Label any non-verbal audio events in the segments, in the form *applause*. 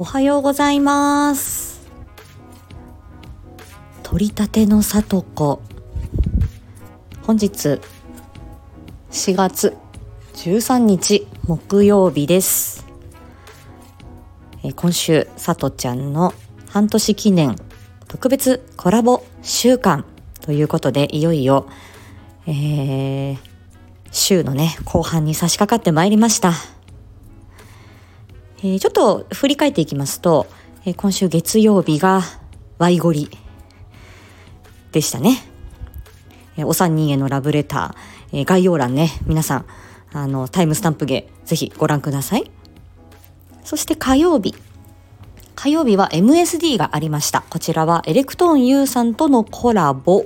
おはようございます。取り立てのさとこ本日4月13日木曜日です。え今週さとちゃんの半年記念特別コラボ週間ということでいよいよ、えー、週のね後半に差し掛かってまいりました。えー、ちょっと振り返っていきますと、えー、今週月曜日がワイゴリでしたね。えー、お三人へのラブレター、え概要欄ね、皆さん、あの、タイムスタンプ芸、ぜひご覧ください。そして火曜日。火曜日は MSD がありました。こちらはエレクトーン U さんとのコラボ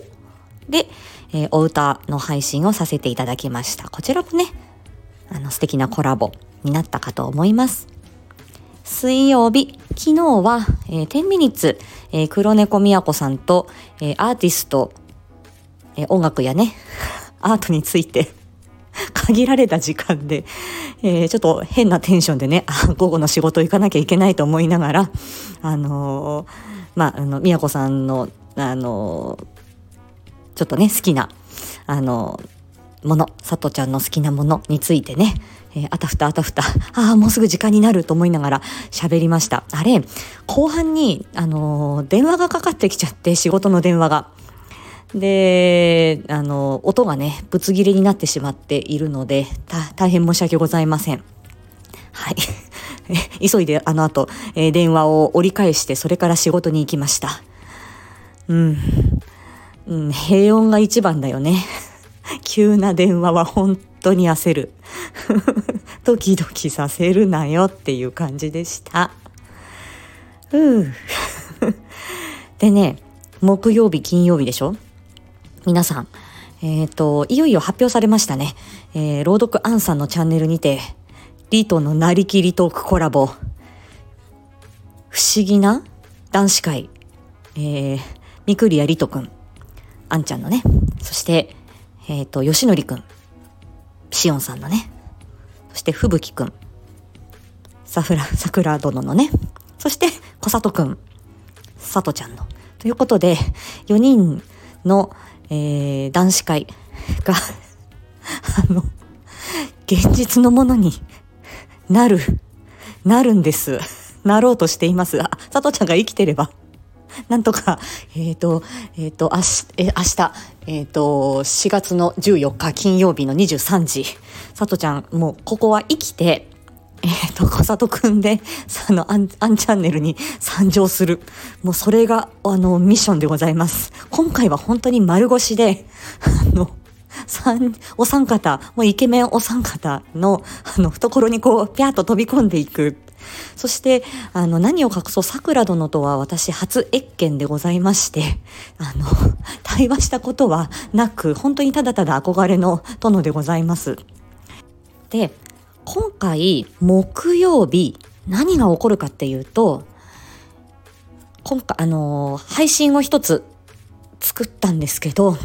で、えー、お歌の配信をさせていただきました。こちらもね、あの素敵なコラボになったかと思います。水曜日、昨日は、えー、10ミニッツ、えー、黒猫みやこさんと、えー、アーティスト、えー、音楽やね、*laughs* アートについて *laughs* 限られた時間で、えー、ちょっと変なテンションでね、午後の仕事行かなきゃいけないと思いながら、あのー、まあ、あの、みやこさんの、あのー、ちょっとね、好きな、あのもの、さとちゃんの好きなものについてね、えー、あたふたあたふた、*laughs* ああ、もうすぐ時間になると思いながら喋りました。あれ、後半に、あのー、電話がかかってきちゃって、仕事の電話が。で、あのー、音がね、ぶつ切れになってしまっているので、大変申し訳ございません。はい。*laughs* 急いであの後、えー、電話を折り返して、それから仕事に行きました。うん。うん、平穏が一番だよね。急な電話は本当に焦る。*laughs* ドキドキさせるなよっていう感じでした。う *laughs* でね、木曜日、金曜日でしょ？皆さん、えっ、ー、と、いよいよ発表されましたね。えー、朗読アンさんのチャンネルにて、リートのなりきりトークコラボ、不思議な男子会、えー、みくりやりとくん、あんちゃんのね、そして、えっ、ー、と、よしのりくん、しおんさんのね、そしてふぶきくん、さふら、さくら殿のね、そして小里くん、さとちゃんの。ということで、4人の、えー、男子会が *laughs* あの、現実のものになる、なるんです。なろうとしています。あ、さとちゃんが生きてれば *laughs* なんとか、えっ、ー、と、えっ、ー、と、あし、え、明日、えっ、と、4月の14日金曜日の23時、さとちゃん、もうここは生きて、えっ、と、かさとくんで、あの、アン、アンチャンネルに参上する。もうそれが、あの、ミッションでございます。今回は本当に丸腰で、あの、三、お三方、もうイケメンお三方の、あの、懐にこう、ぴゃっと飛び込んでいく。そして、あの、何を隠そう、桜殿とは私初謁見でございまして、あの、対話したことはなく、本当にただただ憧れの殿でございます。で、今回、木曜日、何が起こるかっていうと、今回、あの、配信を一つ作ったんですけど、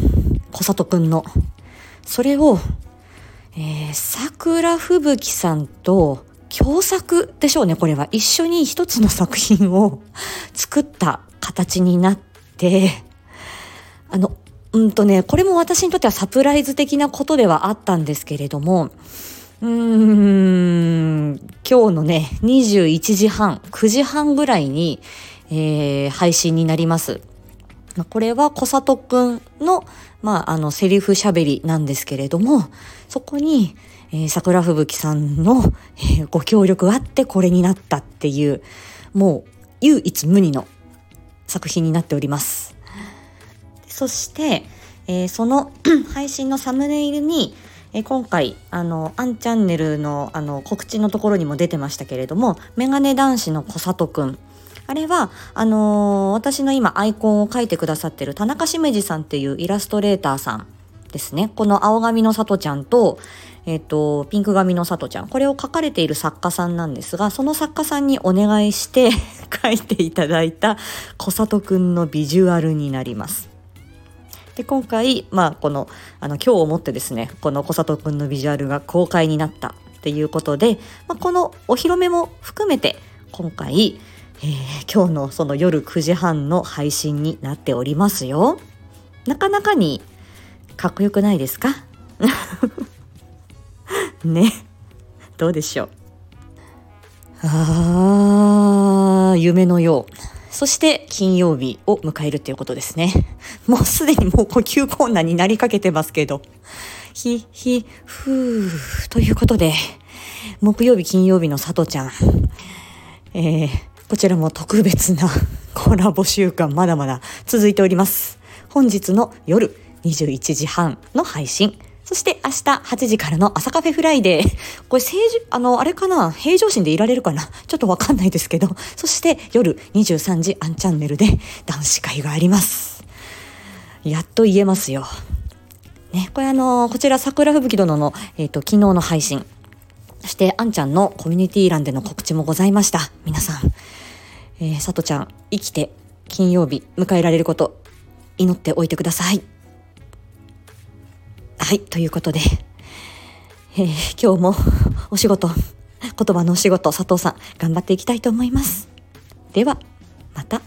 小里くんの。それを、えー、桜吹雪さんと共作でしょうね、これは。一緒に一つの作品を *laughs* 作った形になって、あの、うんとね、これも私にとってはサプライズ的なことではあったんですけれども、うーん、今日のね、21時半、9時半ぐらいに、えー、配信になります。まこれは小里くんの、まあ、あの、セリフ喋りなんですけれども、そこに、えー、桜吹雪さんの、えー、ご協力あってこれになったっていう、もう唯一無二の作品になっております。そして、えー、その *clears throat* 配信のサムネイルに、えー、今回、あの、アンチャンネルのあの告知のところにも出てましたけれども、メガネ男子の小里くん。あれは、あのー、私の今アイコンを描いてくださってる田中しめじさんっていうイラストレーターさんですね。この青髪のさとちゃんと、えっ、ー、と、ピンク髪のさとちゃん。これを書かれている作家さんなんですが、その作家さんにお願いして *laughs* 書いていただいた小里くんのビジュアルになります。で、今回、まあ、この、あの、今日をもってですね、この小里くんのビジュアルが公開になったっていうことで、まあ、このお披露目も含めて、今回、えー、今日のその夜9時半の配信になっておりますよ。なかなかにかっこよくないですか？*laughs* ね。どうでしょう？あー、夢のよう。そして金曜日を迎えるということですね。もうすでにもう呼吸困難になりかけてますけど。ひ、ひ、ふー。ということで、木曜日、金曜日のさとちゃん。えー、こちらも特別な *laughs* コラボ週間まだまだ続いております。本日の夜21時半の配信。そして明日8時からの朝カフェフライデー。これ、政治、あの、あれかな？平常心でいられるかな？ちょっとわかんないですけど。そして夜23時アンチャンネルで男子会があります。やっと言えますよ。ね、これあの、こちら桜吹雪殿の、えっ、ー、と、昨日の配信。そして、あんちゃんのコミュニティ欄での告知もございました。皆さん。えー、さとちゃん、生きて金曜日迎えられること、祈っておいてください。はい、ということで、えー、今日もお仕事、言葉のお仕事、佐藤さん、頑張っていきたいと思います。では、また。